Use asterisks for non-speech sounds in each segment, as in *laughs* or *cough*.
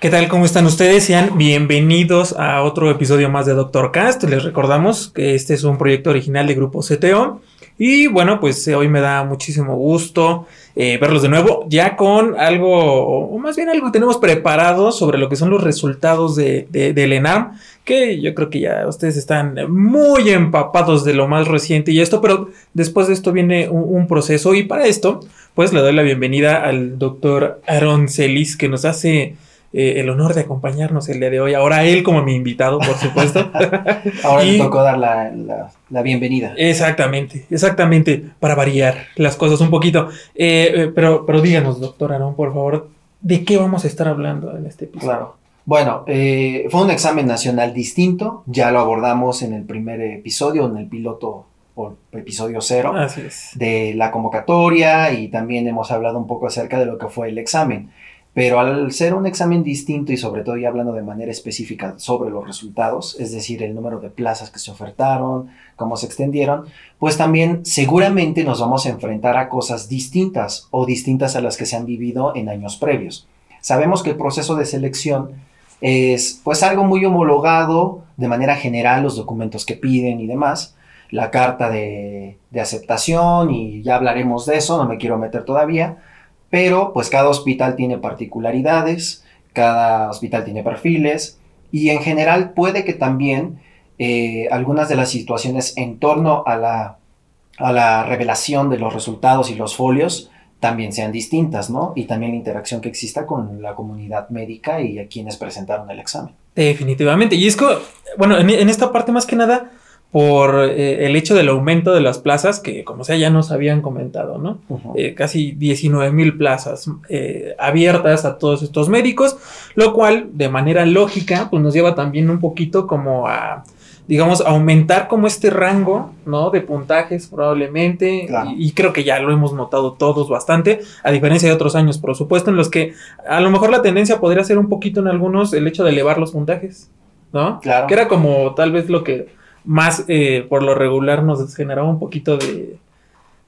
¿Qué tal? ¿Cómo están ustedes? Sean bienvenidos a otro episodio más de Doctor Cast. Les recordamos que este es un proyecto original de Grupo CTO. Y bueno, pues eh, hoy me da muchísimo gusto eh, verlos de nuevo, ya con algo, o más bien algo que tenemos preparado sobre lo que son los resultados de, de, del que yo creo que ya ustedes están muy empapados de lo más reciente y esto, pero después de esto viene un, un proceso y para esto, pues le doy la bienvenida al doctor Aaron Celis, que nos hace eh, el honor de acompañarnos el día de hoy. Ahora él como mi invitado, por supuesto. *laughs* Ahora y, le tocó dar la, la, la, bienvenida. Exactamente, exactamente, para variar las cosas un poquito. Eh, eh, pero, pero díganos, doctor Aaron, por favor, ¿de qué vamos a estar hablando en este episodio? Claro. Bueno, eh, fue un examen nacional distinto, ya lo abordamos en el primer episodio, en el piloto por episodio cero Así es. de la convocatoria y también hemos hablado un poco acerca de lo que fue el examen. Pero al ser un examen distinto y sobre todo ya hablando de manera específica sobre los resultados, es decir, el número de plazas que se ofertaron, cómo se extendieron, pues también seguramente nos vamos a enfrentar a cosas distintas o distintas a las que se han vivido en años previos. Sabemos que el proceso de selección es pues algo muy homologado de manera general, los documentos que piden y demás, la carta de, de aceptación y ya hablaremos de eso, no me quiero meter todavía, pero pues cada hospital tiene particularidades, cada hospital tiene perfiles y en general puede que también eh, algunas de las situaciones en torno a la, a la revelación de los resultados y los folios también sean distintas, ¿no? Y también la interacción que exista con la comunidad médica y a quienes presentaron el examen. Definitivamente. Y es que, bueno, en, en esta parte más que nada, por eh, el hecho del aumento de las plazas, que como sea ya nos habían comentado, ¿no? Uh -huh. eh, casi 19 mil plazas eh, abiertas a todos estos médicos, lo cual de manera lógica pues nos lleva también un poquito como a, digamos, aumentar como este rango, ¿no? De puntajes probablemente, Claro. y, y creo que ya lo hemos notado todos bastante, a diferencia de otros años, por supuesto, en los que a lo mejor la tendencia podría ser un poquito en algunos el hecho de elevar los puntajes, ¿no? Claro. Que era como tal vez lo que más eh, por lo regular nos generaba un poquito de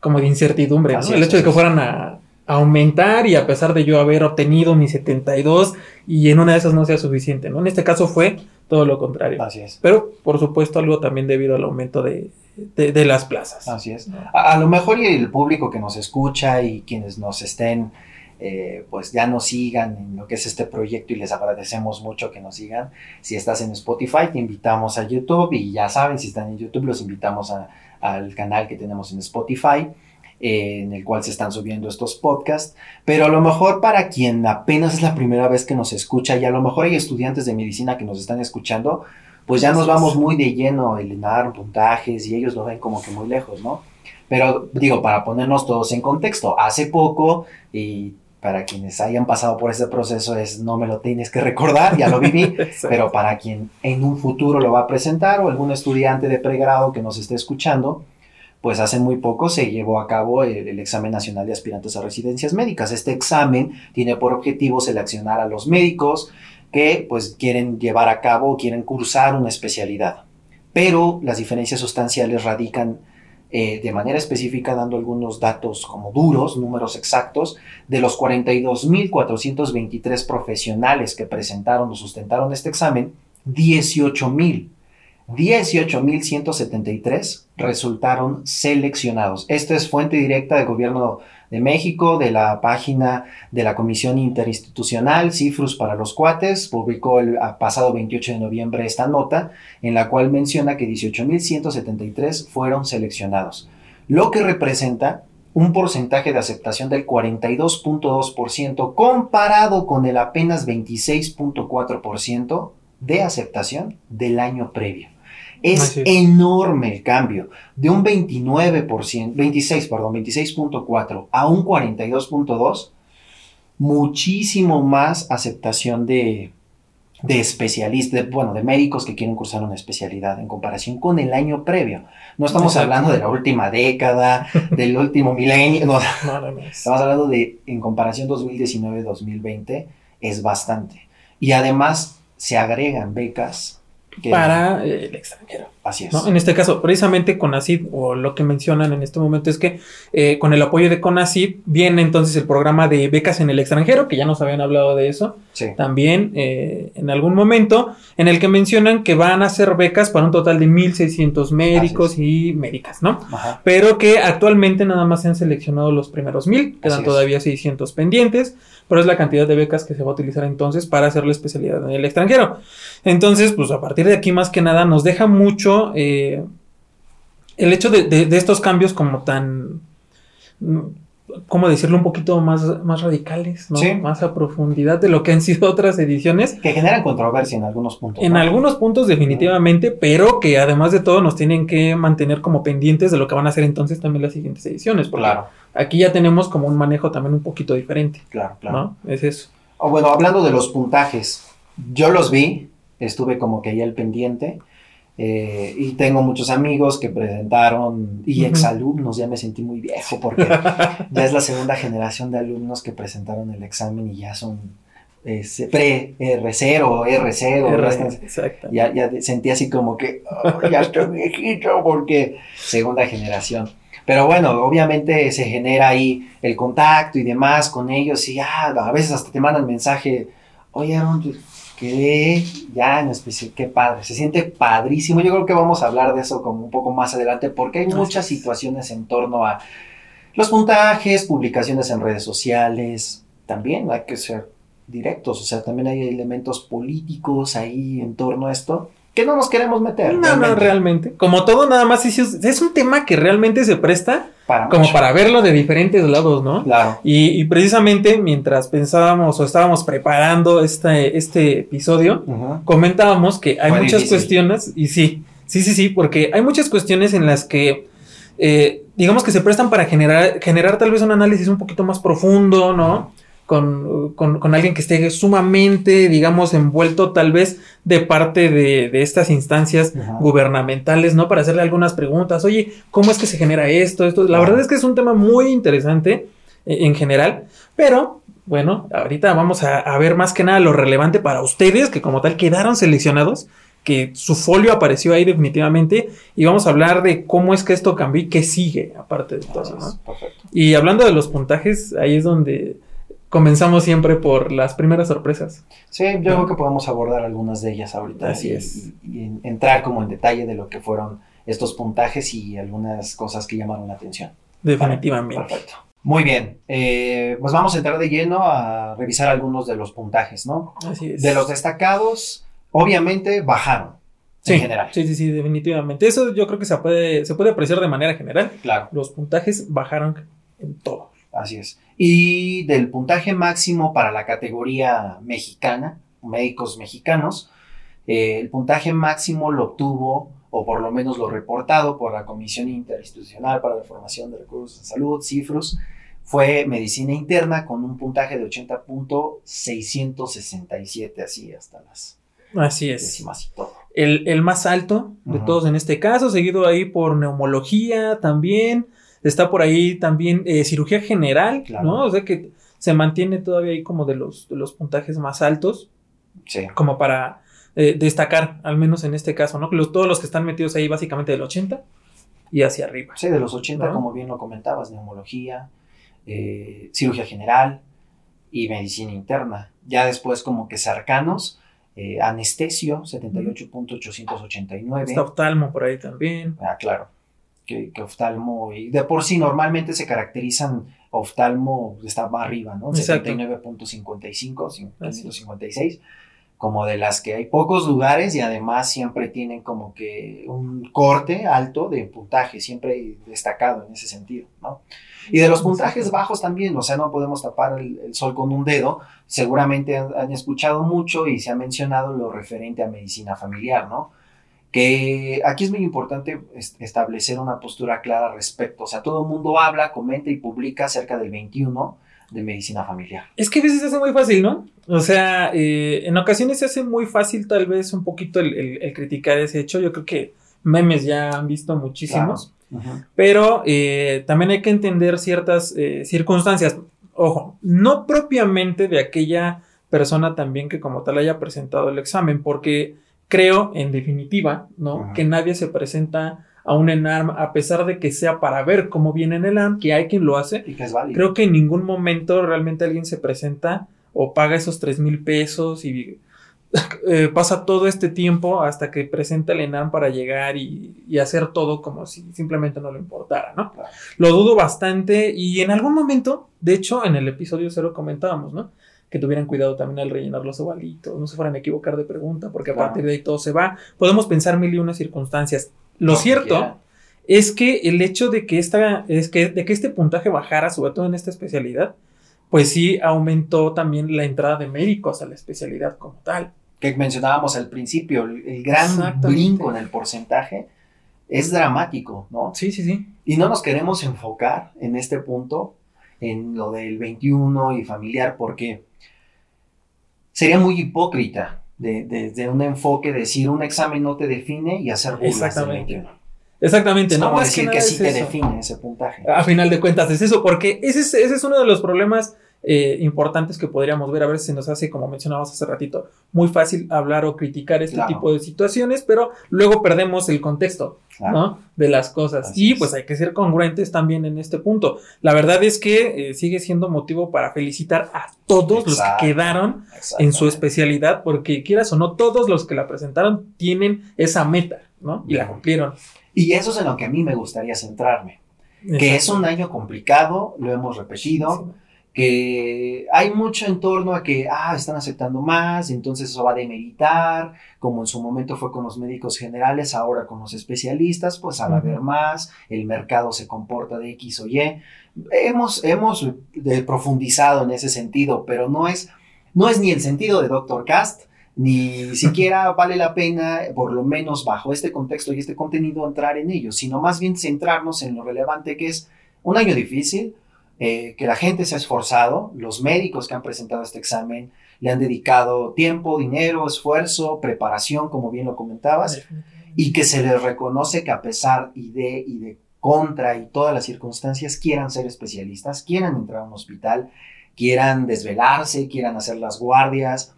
como de incertidumbre, el hecho de que fueran a, aumentar y a pesar de yo haber obtenido mi 72 y en una de esas no sea suficiente, ¿no? En este caso fue todo lo contrario. Así es. Pero por supuesto algo también debido al aumento de, de, de las plazas. Así es. A, a, lo mejor y el público que nos escucha y quienes nos estén, eh, pues ya nos sigan en lo que es este proyecto y les agradecemos mucho que nos sigan. Si estás en Spotify, te invitamos a YouTube y ya saben, si están en YouTube, los invitamos a, al canal que tenemos en Spotify. Eh, en el cual se están subiendo estos podcasts, pero a lo mejor para quien apenas es la primera vez que nos escucha y a lo mejor hay estudiantes de medicina que nos están escuchando, pues ya nos vamos muy de lleno el llenar puntajes y ellos lo ven como que muy lejos, ¿no? Pero digo, para ponernos todos en contexto, hace poco y para quienes hayan pasado por ese proceso es no me lo tienes que recordar, ya lo viví, *laughs* pero para quien en un futuro lo va a presentar o algún estudiante de pregrado que nos esté escuchando, pues hace muy poco se llevó a cabo el, el, examen nacional de aspirantes a residencias médicas. Este examen tiene por objetivo seleccionar a los médicos que pues quieren llevar a cabo o quieren cursar una especialidad. Pero las diferencias sustanciales radican eh, de manera específica dando algunos datos como duros, números exactos, de los 42.423 profesionales que presentaron o sustentaron este examen, 18.000 18.173 resultaron seleccionados. Esto es fuente directa del gobierno de México, de la página de la Comisión Interinstitucional Cifrus para los Cuates. Publicó el pasado 28 de noviembre esta nota en la cual menciona que 18.173 fueron seleccionados, lo que representa un porcentaje de aceptación del 42.2% comparado con el apenas 26.4% de aceptación del año previo. Es enorme el cambio de un 29%, 26, perdón, 26.4 a un 42.2, muchísimo más aceptación de, de especialistas, de, bueno, de médicos que quieren cursar una especialidad en comparación con el año previo. No estamos Exacto. hablando de la última década, *laughs* del último milenio, no, estamos hablando de, en comparación 2019-2020, es bastante. Y además se agregan becas para el extranjero. Así es. ¿no? En este caso, precisamente CONACID, o lo que mencionan en este momento es que eh, con el apoyo de CONACID viene entonces el programa de becas en el extranjero, que ya nos habían hablado de eso, Sí. también eh, en algún momento, en el que mencionan que van a hacer becas para un total de 1.600 médicos y médicas, ¿no? Ajá. Pero que actualmente nada más se han seleccionado los primeros 1.000, quedan es. todavía 600 pendientes, pero es la cantidad de becas que se va a utilizar entonces para hacer la especialidad en el extranjero. Entonces, pues a partir de aquí más que nada nos deja mucho eh, el hecho de, de- de estos cambios como tan, ¿cómo decirlo? Un poquito más, más radicales, ¿no? Sí. Más a profundidad de lo que han sido otras ediciones. Que generan controversia en algunos puntos. En ¿no? algunos puntos definitivamente, pero que además de todo nos tienen que mantener como pendientes de lo que van a hacer entonces también las siguientes ediciones. Porque Claro, aquí ya tenemos como un manejo también un poquito diferente, claro, claro. ¿no? Es eso. O bueno, hablando de los puntajes, yo los vi, estuve como que ahí al pendiente. Eh, y tengo muchos amigos que presentaron y exalumnos, ya me sentí muy viejo porque *laughs* ya es la segunda generación de alumnos que presentaron el examen y ya son pre R0, R0, ya están- Exacto. ya, ya sentí así como que "Oh, ya estoy viejito porque segunda generación. Pero bueno, obviamente se genera ahí el contacto y demás con ellos y ah, a veces hasta te mandan mensaje, oye, Aaron, quedé ya en especial, qué padre, se siente padrísimo. Yo creo que vamos a hablar de eso como un poco más adelante porque hay muchas es. situaciones en torno a los puntajes, publicaciones en redes sociales, también hay que ser directos, o sea, también hay elementos políticos ahí en torno a esto que no nos queremos meter. No, no, realmente, realmente. Como todo, nada más es, es un tema que realmente se presta para como mucho. para verlo de diferentes lados, ¿no? Claro, Y, y precisamente mientras pensábamos o estábamos preparando este, este episodio, comentábamos que hay Fue muchas difícil. cuestiones, y sí, sí, sí, sí, porque hay muchas cuestiones en las que, eh, digamos que se prestan para generar, generar tal vez un análisis un poquito más profundo, ¿no? Con, con- con alguien que esté sumamente, digamos, envuelto tal vez de parte de, de estas instancias Ajá. gubernamentales, ¿no? Para hacerle algunas preguntas, oye, ¿cómo es que se genera esto? esto? La verdad es que es un tema muy interesante eh, en general, pero bueno, ahorita vamos a, a ver más que nada lo relevante para ustedes, que como tal quedaron seleccionados, que su folio apareció ahí definitivamente, y vamos a hablar de cómo es que esto cambió y qué sigue, aparte de todo, ¿no? perfecto. Y hablando de los puntajes, ahí es donde comenzamos siempre por las primeras sorpresas. Sí, yo creo que podemos abordar algunas de ellas ahorita Así y, es. y- y en- entrar como en detalle de lo que fueron estos puntajes y algunas cosas que llamaron la atención. Definitivamente. Perfecto. Muy bien, eh, pues vamos a entrar de lleno a revisar algunos de los puntajes, ¿no? Así es. De los destacados, obviamente bajaron sí, en general. Sí, sí, sí, definitivamente. Eso yo creo que se puede, se puede apreciar de manera general. Claro, Los puntajes bajaron en todo. Así es. Y del puntaje máximo para la categoría mexicana, médicos mexicanos, eh, el puntaje máximo lo obtuvo, o por lo menos lo reportado por la Comisión Interinstitucional para la Formación de Recursos de Salud, CIFRUS, fue medicina interna con un puntaje de 80.667, así hasta las Así es. décimas y todo. El, el más alto de todos en este caso, seguido ahí por neumología también. Está por ahí también eh, cirugía general, Claro. ¿no? O sea que se mantiene todavía ahí como de los, de los puntajes más altos, Sí, como para eh, destacar, al menos en este caso, ¿no? Los- todos los que están metidos ahí básicamente del 80 y hacia arriba. Sí, de los 80, ¿No? como bien lo comentabas, neumología, eh, cirugía general y medicina interna. Ya después como que cercanos, eh, anestesio, 78.889. Está oftalmo por ahí también. Ah, claro. Que, que oftalmo, y de por sí normalmente se caracterizan oftalmo, está más arriba, ¿no? Exacto. 79.55, Así 556, como de las que hay pocos lugares y además siempre tienen como que un corte alto de puntaje, siempre destacado en ese sentido, ¿no? Y de los puntajes bajos también, o sea, no podemos tapar el, el sol con un dedo. Seguramente han, han escuchado mucho y se ha mencionado lo referente a medicina familiar, ¿no? Que aquí es muy importante es- establecer una postura clara al respecto. O sea, todo el mundo habla, comenta y publica acerca del 21 de medicina familiar. Es que a veces se hace muy fácil, ¿no? O sea, eh, en ocasiones se hace muy fácil tal vez un poquito el, el- el criticar ese hecho. Yo creo que memes ya han visto muchísimos. Pero eh, también hay que entender ciertas eh, circunstancias. Ojo, no propiamente de aquella persona también que como tal haya presentado el examen, porque creo, en definitiva, ¿no? Que nadie se presenta a un ENARM a pesar de que sea para ver cómo viene en el ENARM, que hay quien lo hace. Y que es válido. Creo que en ningún momento realmente alguien se presenta o paga esos tres mil pesos y *laughs* eh, pasa todo este tiempo hasta que presenta el ENAM para llegar y, y, hacer todo como si simplemente no le importara, ¿no? Claro. Lo dudo bastante y en algún momento, de hecho, en el episodio cero comentábamos, ¿no? Que tuvieran cuidado también al rellenar los ovalitos, no se fueran a equivocar de pregunta, porque a Claro. partir de ahí todo se va. Podemos pensar mil y una circunstancias. Lo cierto es que el hecho de que, esta, es que, de que este puntaje bajara, sobre todo en esta especialidad, pues sí aumentó también la entrada de médicos a la especialidad como tal. que mencionábamos al principio, el, el gran brinco en el porcentaje es dramático, ¿no? Sí, sí, sí. Y no nos queremos enfocar en este punto, en lo del 21 y familiar, porque sería muy hipócrita de- desde un enfoque decir un examen no te define y hacer burlas Exactamente. 21. Exactamente, no más decir que, sí es te define ese puntaje. A final de cuentas es eso, porque ese es, ese es uno de los problemas eh, importantes que podríamos ver. A ver si nos hace, como mencionabas hace ratito, muy fácil hablar o criticar este Claro. tipo de situaciones, pero luego perdemos el contexto. Claro. ¿no? De las cosas. Así y es. pues hay que ser congruentes también en este punto. La verdad es que eh, sigue siendo motivo para felicitar a todos los que quedaron en su especialidad, porque quieras o no, todos los que la presentaron tienen esa meta, ¿no? Y la cumplieron. Y eso es en lo que a mí me gustaría centrarme, que es un año complicado, lo hemos repetido, que hay mucho en torno a que, ah, están aceptando más, entonces eso va a demeritar, como en su momento fue con los médicos generales, ahora con los especialistas, pues al haber más, el mercado se comporta de X o Y. Hemos, hemos profundizado en ese sentido, pero no es, no es ni el sentido de Dr. Cast, ni *laughs* siquiera vale la pena, por lo menos bajo este contexto y este contenido, entrar en ello, sino más bien centrarnos en lo relevante que es un año difícil, eh, que la gente se ha esforzado, los médicos que han presentado este examen le han dedicado tiempo, dinero, esfuerzo, preparación, como bien lo comentabas, y que se les reconoce que a pesar y de y de contra y todas las circunstancias quieran ser especialistas, quieran entrar a un hospital, quieran desvelarse, quieran hacer las guardias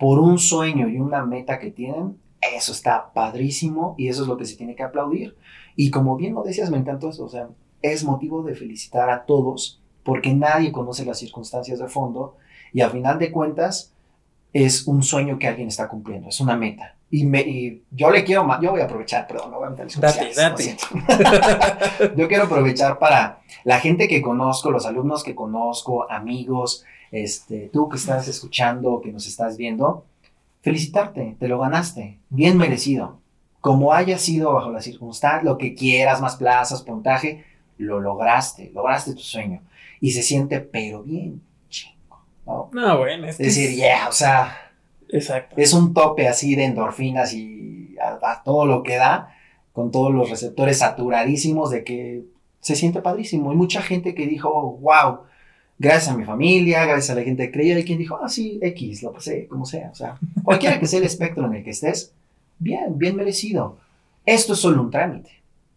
por un sueño y una meta que tienen, eso está padrísimo y eso es lo que se tiene que aplaudir. Y como bien lo decías, me encantó eso, o sea, es motivo de felicitar a todos porque nadie conoce las circunstancias de fondo y a final de cuentas es un sueño que alguien está cumpliendo, es una meta. Y, me, y yo le quiero más, yo voy a aprovechar, perdón, no voy a meter Date, date. *laughs* yo quiero aprovechar para la gente que conozco, los alumnos que conozco, amigos, este, tú que estás escuchando, que nos estás viendo, felicitarte, te lo ganaste, bien merecido. Como haya sido bajo la circunstancia, lo que quieras, más plazas, puntaje, lo lograste, lograste tu sueño. Y se siente, pero bien, chingo, ¿no? No, bueno, es decir, es- yeah, o sea, Exacto. es un tope así de endorfinas y a, a todo lo que da, con todos los receptores saturadísimos de que se siente padrísimo. Hay mucha gente que dijo, wow, gracias a mi familia, gracias a la gente que creía, y quien dijo, ah, sí, X, lo pasé, como sea. O sea, cualquiera que sea el espectro en el que estés, bien, bien merecido. Esto es solo un trámite.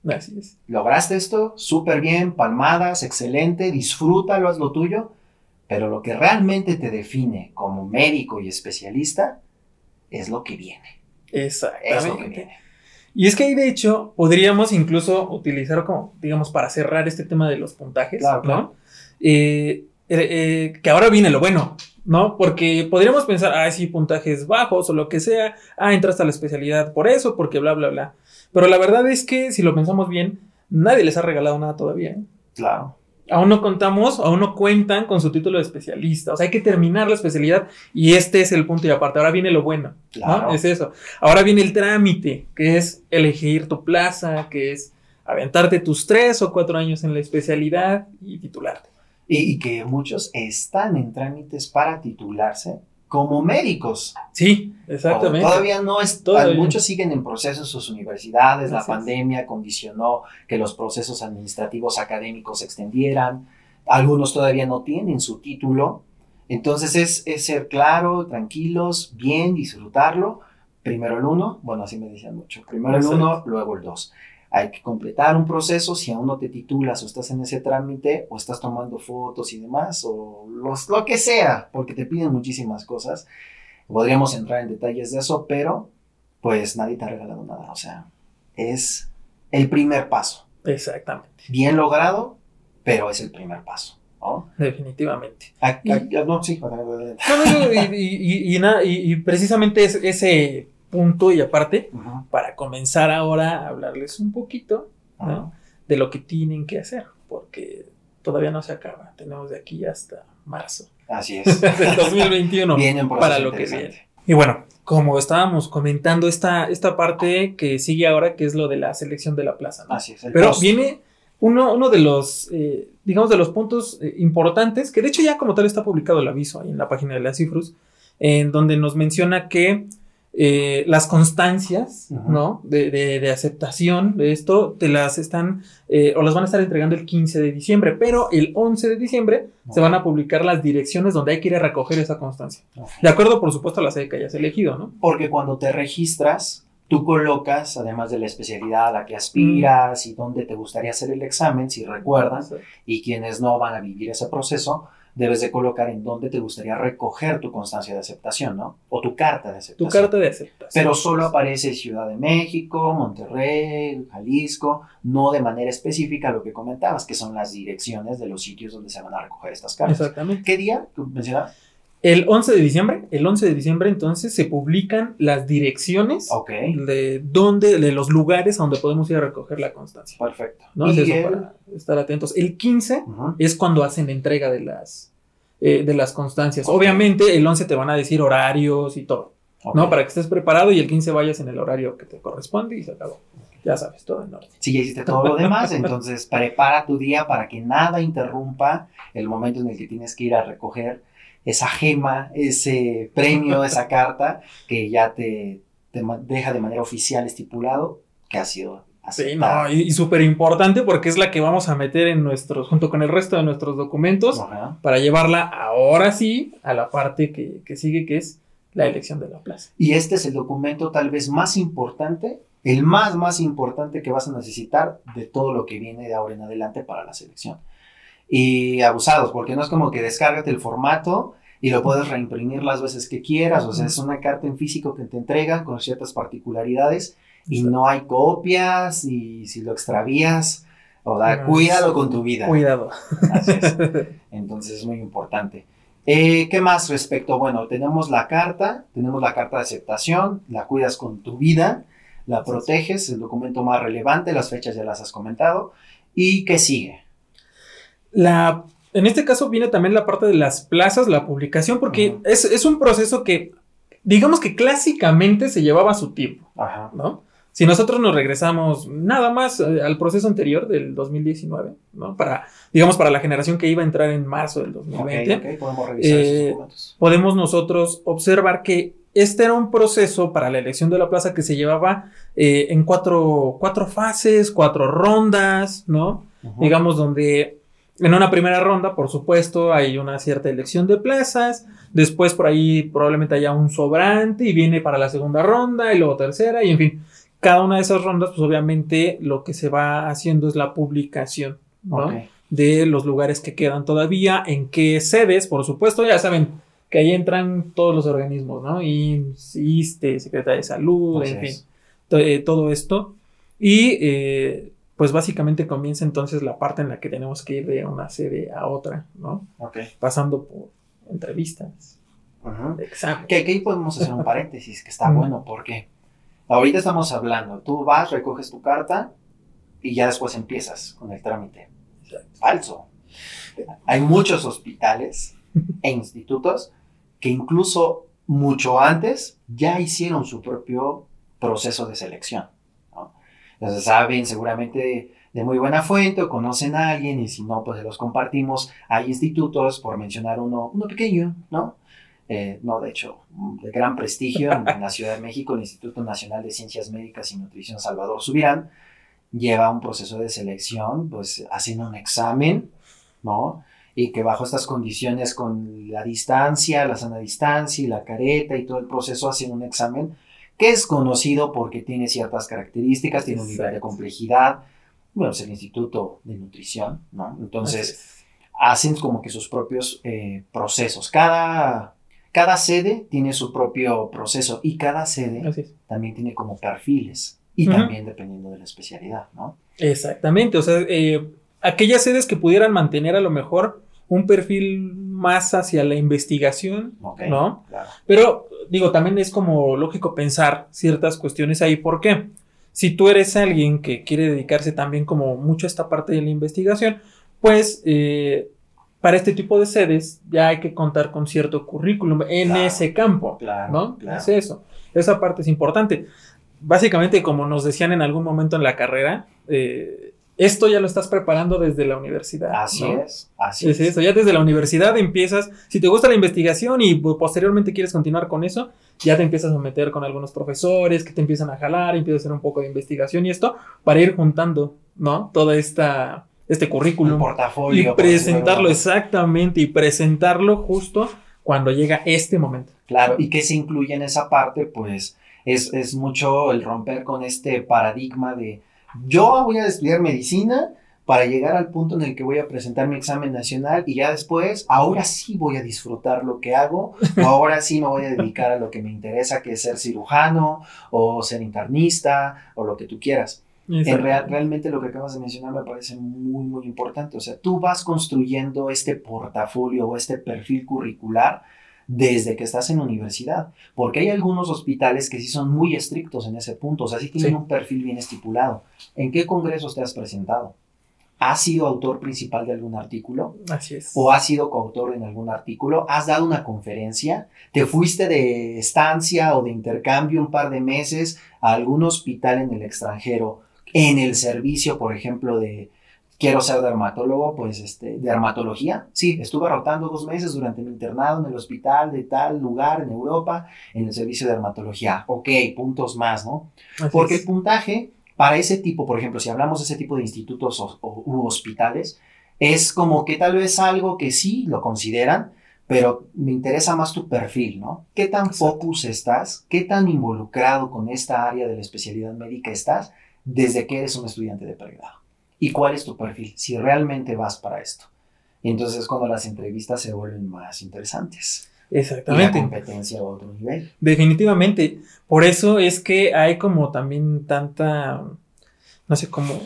Así es. Lograste esto, súper bien, palmadas, excelente, disfrútalo, haz lo tuyo, pero lo que realmente te define como médico y especialista es lo que viene. Es lo que Exactamente. viene. Y es que ahí, de hecho, podríamos incluso utilizar como, digamos, para cerrar este tema de los puntajes, Claro, ¿no? claro. Eh, eh, eh, que ahora viene lo bueno, ¿no? Porque podríamos pensar, ah, sí, puntajes bajos o lo que sea, ah, entraste a la especialidad por eso, porque bla, bla, bla. Pero la verdad es que, si lo pensamos bien, nadie les ha regalado nada todavía. ¿eh? Claro. Aún no contamos, aún no cuentan con su título de especialista. O sea, hay que terminar la especialidad y este es el punto y aparte. Ahora viene lo bueno, ¿no? Claro. Es eso. Ahora viene el trámite, que es elegir tu plaza, que es aventarte tus tres o cuatro años en la especialidad y titularte. Y, y que muchos están en trámites para titularse como médicos. Sí, exactamente. Todavía no es, Todavía. muchos siguen en proceso en sus universidades, la pandemia condicionó que los procesos administrativos académicos se extendieran, algunos todavía no tienen su título, entonces es, es ser claro, tranquilos, bien, disfrutarlo, primero el uno, bueno, así me decían mucho, primero el uno, luego el dos. Hay que completar un proceso, si aún no te titulas o estás en ese trámite o estás tomando fotos y demás, o los, lo que sea, porque te piden muchísimas cosas. Podríamos entrar en detalles de eso, pero pues nadie te ha regalado nada. O sea, es el primer paso. Exactamente. Bien logrado, pero es el primer paso. ¿no? Definitivamente. Y- y, y- y nada, y- y precisamente es- ese punto y aparte, para comenzar ahora a hablarles un poquito de lo que tienen que hacer, porque todavía no se acaba. Tenemos de aquí hasta marzo Así *laughs* es. del 2021 Viene un proceso para lo que viene. Y bueno, como estábamos comentando, esta, esta parte que sigue ahora, que es lo de la selección de la plaza, ¿no? Así es. Pero post. viene uno, uno de los, eh, digamos, de los puntos eh, importantes, que de hecho ya como tal está publicado el aviso ahí en la página de la Cifrus, en donde nos menciona que eh, las constancias. ¿no? De, de- de aceptación de esto, te las están, eh, o las van a estar entregando el 15 de diciembre, pero el 11 de diciembre se van a publicar las direcciones donde hay que ir a recoger esa constancia. De acuerdo, por supuesto, a la sede que hayas elegido, ¿no? Porque cuando te registras, tú colocas, además de la especialidad a la que aspiras y dónde te gustaría hacer el examen, si recuerdan, y quienes no van a vivir ese proceso, debes de colocar en dónde te gustaría recoger tu constancia de aceptación, ¿no? O tu carta de Tu aceptación. carta de aceptación. Pero solo aparece Ciudad de México, Monterrey, Jalisco, no de manera específica lo que comentabas, que son las direcciones de los sitios donde se van a recoger estas cartas. Exactamente. ¿Qué día tú mencionabas? El 11 de diciembre, el 11 de diciembre entonces se publican las direcciones de dónde, de los lugares a donde podemos ir a recoger la constancia. perfecto. ¿no? Es eso el- para estar atentos. El 15 Ujú, es cuando hacen entrega de las, eh, de las constancias. Obviamente el 11 te van a decir horarios y todo. ¿no? Para que estés preparado y el 15 vayas en el horario que te corresponde y se acabó. Ya sabes, todo en orden. Si ya hiciste todo lo demás, entonces prepara tu día para que nada interrumpa el momento en el que tienes que ir a recoger esa gema, ese premio, *laughs* esa carta que ya te, te deja de manera oficial estipulado que ha sido Sí, no, y, y súper importante porque es la que vamos a meter en nuestros, junto con el resto de nuestros documentos, Ajá. para llevarla ahora sí a la parte que, que sigue, que es la elección de la plaza. Y este es el documento tal vez más importante, el más, más importante que vas a necesitar de todo lo que viene de ahora en adelante para la selección. Y abusados, porque no es como que descárgate el formato y lo puedes reimprimir las veces que quieras, o sea, es una carta en físico que te entregan con ciertas particularidades y no hay copias y si lo extravías, o da, cuídalo con tu vida. Cuidado. Así es. *laughs* Entonces es muy importante. Eh, ¿Qué más respecto? Bueno, tenemos la carta, tenemos la carta de aceptación, la cuidas con tu vida, la proteges, el documento más relevante, las fechas ya las has comentado. ¿Y qué sigue? La, en este caso viene también la parte de las plazas, la publicación, porque es, es un proceso que, digamos que clásicamente se llevaba su tiempo, Ajá. ¿no? Si nosotros nos regresamos nada más eh, al proceso anterior del 2019, ¿no? Para, digamos, para la generación que iba a entrar en marzo del Ok, 2020, ok, podemos revisar Eh, esos podemos nosotros observar que este era un proceso para la elección de la plaza que se llevaba eh, en cuatro, cuatro fases, cuatro rondas, ¿no? Digamos, donde en una primera ronda, por supuesto, hay una cierta elección de plazas, después por ahí probablemente haya un sobrante y viene para la segunda ronda y luego tercera y en fin, cada una de esas rondas, pues obviamente lo que se va haciendo es la publicación, ¿no? De los lugares que quedan todavía, en qué sedes, por supuesto, ya saben que ahí entran todos los organismos, ¿no? IMSS, ISSSTE, Secretaría de Salud, Así en fin es. eh, todo esto. Y eh, pues básicamente comienza entonces la parte en la que tenemos que ir de una sede a otra, ¿no? Ok. Pasando por entrevistas, exámenes. Que aquí podemos hacer un *laughs* paréntesis que está bueno porque ahorita estamos hablando, tú vas, recoges tu carta y ya después empiezas con el trámite. Falso. Hay muchos hospitales *laughs* e institutos que incluso mucho antes ya hicieron su propio proceso de selección. Entonces saben seguramente de, muy buena fuente o conocen a alguien y si no, pues se los compartimos. Hay institutos, por mencionar uno, uno pequeño, ¿no? Eh, no, de hecho, de gran prestigio en, la Ciudad de México, el Instituto Nacional de Ciencias Médicas y Nutrición Salvador Subirán lleva un proceso de selección, pues hacen un examen, ¿no? Y que bajo estas condiciones con la distancia, la sana distancia y la careta y todo el proceso hacen un examen que es conocido porque tiene ciertas características, tiene un nivel de complejidad. Bueno, es el Instituto de Nutrición, ¿no? Entonces, hacen como que sus propios eh, procesos. Cada, Cada sede tiene su propio proceso y cada sede también tiene como perfiles y también dependiendo de la especialidad, ¿no? Exactamente, o sea, eh, aquellas sedes que pudieran mantener a lo mejor un perfil más hacia la investigación, ¿no? Claro. Pero digo, también es como lógico pensar ciertas cuestiones ahí. ¿Por qué? Si tú eres alguien que quiere dedicarse también como mucho a esta parte de la investigación, pues eh, para este tipo de sedes ya hay que contar con cierto currículum en Claro, ese campo, Claro. ¿no? claro. Es eso. Esa parte es importante. Básicamente, como nos decían en algún momento en la carrera, eh, esto ya lo estás preparando desde la universidad. Así ¿no? es, así Es eso, ya desde la universidad empiezas, si te gusta la investigación y posteriormente quieres continuar con eso, ya te empiezas a meter con algunos profesores que te empiezan a jalar, empiezas a hacer un poco de investigación y esto para ir juntando, ¿no? Toda esta, este Un currículum portafolio. y presentarlo exactamente y presentarlo justo cuando llega este momento. Claro, y que se incluye en esa parte, pues es, es mucho el romper con este paradigma de yo voy a estudiar medicina para llegar al punto en el que voy a presentar mi examen nacional y ya después, ahora sí voy a disfrutar lo que hago, *laughs* ahora sí me voy a dedicar a lo que me interesa, que es ser cirujano o ser internista o lo que tú quieras. En real- realmente lo que acabas de mencionar me parece muy, muy importante. O sea, tú vas construyendo este portafolio o este perfil curricular desde que estás en universidad, porque hay algunos hospitales que sí son muy estrictos en ese punto, o sea, sí tienen Sí. un perfil bien estipulado. ¿En qué congresos te has presentado? ¿Has sido autor principal de algún artículo? Así es. ¿O has sido coautor en algún artículo? ¿Has dado una conferencia? ¿Te fuiste de estancia o de intercambio un par de meses a algún hospital en el extranjero en el servicio, por ejemplo, de quiero ser dermatólogo, pues este, dermatología? Sí, estuve rotando dos meses durante mi internado en el hospital de tal lugar en Europa en el servicio de dermatología. Ok, puntos más, ¿no? Así Porque el puntaje para ese tipo, por ejemplo, si hablamos de ese tipo de institutos o, o- u hospitales, es como que tal vez algo que sí lo consideran, pero me interesa más tu perfil, ¿no? ¿Qué tan Exacto. focus estás? ¿Qué tan involucrado con esta área de la especialidad médica estás desde que eres un estudiante de pregrado? ¿Y cuál es tu perfil? Si realmente vas para esto. Y entonces es cuando las entrevistas se vuelven más interesantes. Y la Exactamente. competencia a otro nivel. Definitivamente. Por eso es que hay como también tanta, no sé cómo,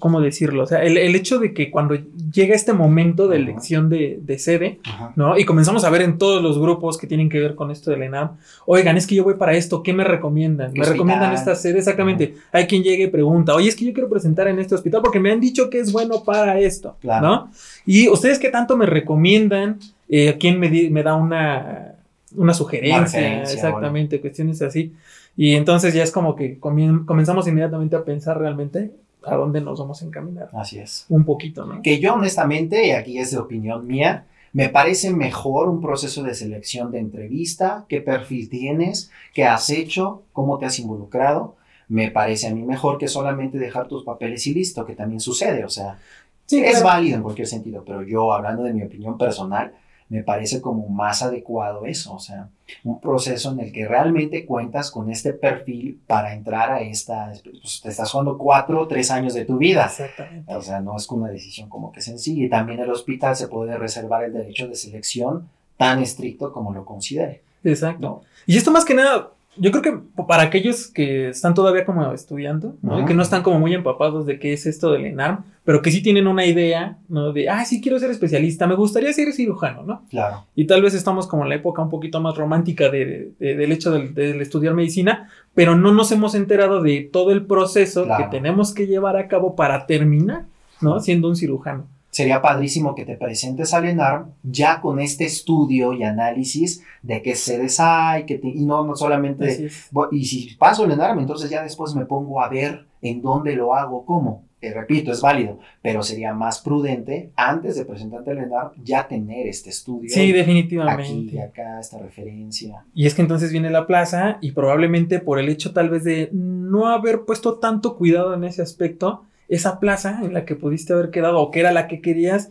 cómo decirlo. O sea, el, el hecho de que cuando llega este momento de elección de, de sede, Ajá. ¿no? Y comenzamos a ver en todos los grupos que tienen que ver con esto de la ENAM, oigan, es que yo voy para esto, ¿qué me recomiendan? ¿Qué Me recomiendan esta sede, exactamente. Hay quien llegue y pregunta, oye, es que yo quiero presentar en este hospital porque me han dicho que es bueno para esto, Claro. ¿no? Y ustedes qué tanto me recomiendan, eh, quién me, di- me da una, una sugerencia, exactamente, cuestiones así. Y entonces ya es como que comenzamos inmediatamente a pensar realmente a dónde nos vamos a encaminar. Así es. Un poquito, ¿no? que yo honestamente, y aquí es de opinión mía, me parece mejor un proceso de selección de entrevista, qué perfil tienes, qué has hecho, cómo te has involucrado. Me parece a mí mejor que solamente dejar tus papeles y listo, que también sucede. O sea, Sí, es claro. válido en cualquier sentido, pero yo, hablando de mi opinión personal, me parece como más adecuado eso. O sea, un proceso en el que realmente cuentas con este perfil para entrar a esta. Pues, te estás jugando cuatro o tres años de tu vida. Exactamente. O sea, no es una decisión como que sencilla. Y también el hospital se puede reservar el derecho de selección tan estricto como lo considere. Exacto. ¿no? Y esto más que nada, yo creo que para aquellos que están todavía como estudiando, ¿no? Que no están como muy empapados de qué es esto del ENARM, pero que sí tienen una idea, ¿no? De, ah, sí quiero ser especialista, me gustaría ser cirujano, ¿no? Claro. Y tal vez estamos como en la época un poquito más romántica de, de- del hecho del, del estudiar medicina, pero no nos hemos enterado de todo el proceso Claro. que tenemos que llevar a cabo para terminar, ¿no? Siendo un cirujano. Sería padrísimo que te presentes al ENARM ya con este estudio y análisis de qué sedes hay, que te- y no, no solamente... Y si paso el ENARM, entonces ya después me pongo a ver en dónde lo hago, cómo. Repito, es válido, pero sería más prudente antes de presentarte al ENARM ya tener este estudio. Sí, aquí, definitivamente. acá, esta referencia. Y es que entonces viene la plaza y probablemente por el hecho tal vez de no haber puesto tanto cuidado en ese aspecto, esa plaza en la que pudiste haber quedado o que era la que querías,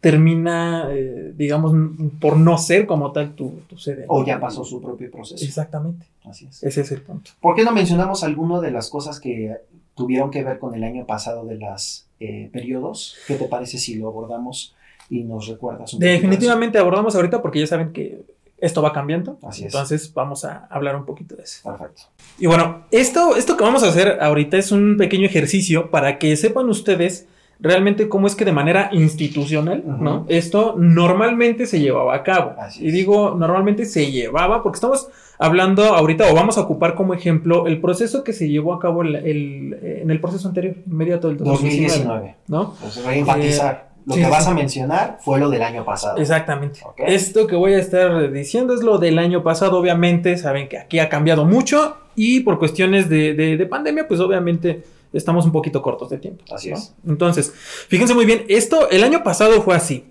termina, eh, digamos, por no ser como tal tu, tu sede. O ya pasó su propio proceso. Exactamente, Así es. ese es el punto. ¿Por qué no mencionamos alguna de las cosas que tuvieron que ver con el año pasado de las eh, periodos? ¿Qué te parece si lo abordamos y nos recuerdas un eso? Definitivamente abordamos ahorita porque ya saben que esto va cambiando. Así es. Entonces vamos a hablar un poquito de eso. Perfecto. Y bueno, esto, esto que vamos a hacer ahorita es un pequeño ejercicio para que sepan ustedes realmente cómo es que de manera institucional. ¿no? Esto normalmente se llevaba a cabo. Así Y es. digo, normalmente se llevaba, porque estamos hablando ahorita, o vamos a ocupar como ejemplo el proceso que se llevó a cabo el- el- en el proceso anterior, inmediato del 2019, 2019. ¿no? Pues voy a enfatizar. Lo sí, que sí, vas a mencionar fue lo del año pasado. Exactamente. Esto que voy a estar diciendo es lo del año pasado, obviamente, saben que aquí ha cambiado mucho y por cuestiones de, de- de pandemia, pues obviamente estamos un poquito cortos de tiempo. Así ¿no? es. Entonces, fíjense muy bien, esto el año pasado fue así.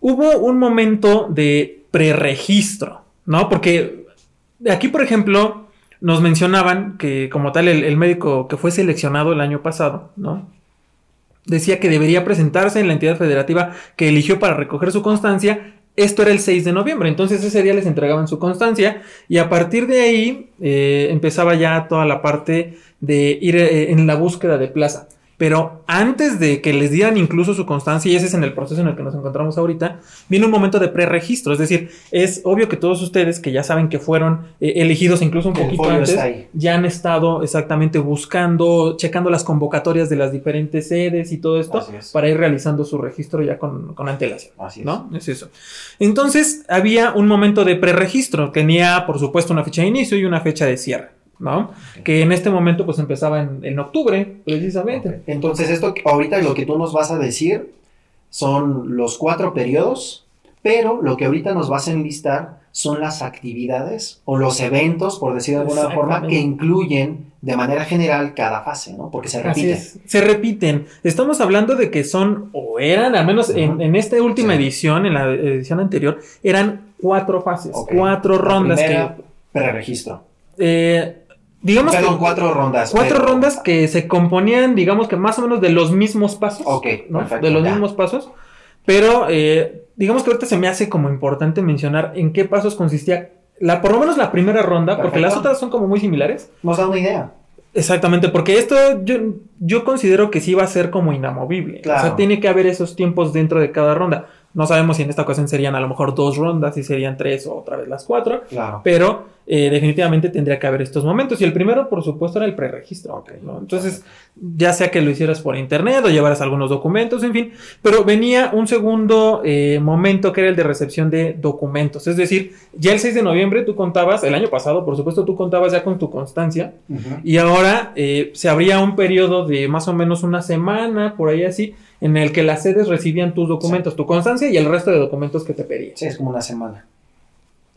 Hubo un momento de preregistro, ¿no? Porque aquí, por ejemplo, nos mencionaban que como tal el, el médico que fue seleccionado el año pasado, ¿no? Decía que debería presentarse en la entidad federativa que eligió para recoger su constancia. Esto era el 6 de noviembre, entonces ese día les entregaban su constancia y a partir de ahí eh, empezaba ya toda la parte de ir eh, en la búsqueda de plaza. Pero antes de que les dieran incluso su constancia, y ese es en el proceso en el que nos encontramos ahorita, viene un momento de preregistro. Es decir, es obvio que todos ustedes que ya saben que fueron eh, elegidos incluso un El poquito antes, ya han estado exactamente buscando, checando las convocatorias de las diferentes sedes y todo esto es. para ir realizando su registro ya con, con antelación. Así es. ¿No? Es eso. Entonces, había un momento de preregistro. Tenía, por supuesto, una fecha de inicio y una fecha de cierre. ¿No? Ok. Que en este momento, pues empezaba en, en octubre, precisamente. Ok. Entonces, esto ahorita lo que tú nos vas a decir son los cuatro periodos, pero lo que ahorita nos vas a enlistar son las actividades o los eventos, por decir de alguna forma, que incluyen de manera general cada fase, ¿no? Porque se Así repite. es. Se repiten. Estamos hablando de que son, o eran, al menos en, Ujú. en esta última Sí. edición, en la edición anterior, eran cuatro fases, Ok. cuatro La rondas primera, que. Preregistro. eh, digamos Perdón, que. cuatro rondas. Cuatro pero- rondas que se componían, digamos que más o menos de los mismos pasos. Ok, ¿no? perfecto, De los ya. mismos pasos. Pero eh, digamos que ahorita se me hace como importante mencionar en qué pasos consistía. La, por lo menos la primera ronda, porque Perfecto. las otras son como muy similares. Nos da una idea. Exactamente, porque esto yo, yo considero que sí va a ser como inamovible. Claro. O sea, tiene que haber esos tiempos dentro de cada ronda. No sabemos si en esta ocasión serían a lo mejor dos rondas, si serían tres o otra vez las cuatro, Claro. pero eh, definitivamente tendría que haber estos momentos. Y el primero, por supuesto, era el preregistro. Ok. ¿no? Entonces, ya sea que lo hicieras por internet o llevaras algunos documentos, en fin, pero venía un segundo eh, momento que era el de recepción de documentos. Es decir, ya el 6 de noviembre tú contabas, el año pasado, por supuesto, tú contabas ya con tu constancia. Y ahora eh, se abría un periodo de más o menos una semana, por ahí así, en el que las sedes recibían tus documentos, tu constancia y el resto de documentos que te pedían. Sí, es como una semana.